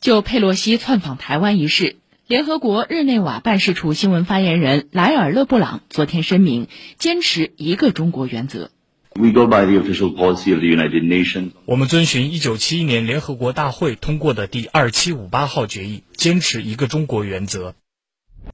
就佩洛西窜访台湾一事，联合国日内瓦办事处新闻发言人莱尔勒布朗昨天声明，坚持一个中国原则。We go by the official policy of the United Nations。我们遵循一九七一年联合国大会通过的第二七五八号决议，坚持一个中国原则。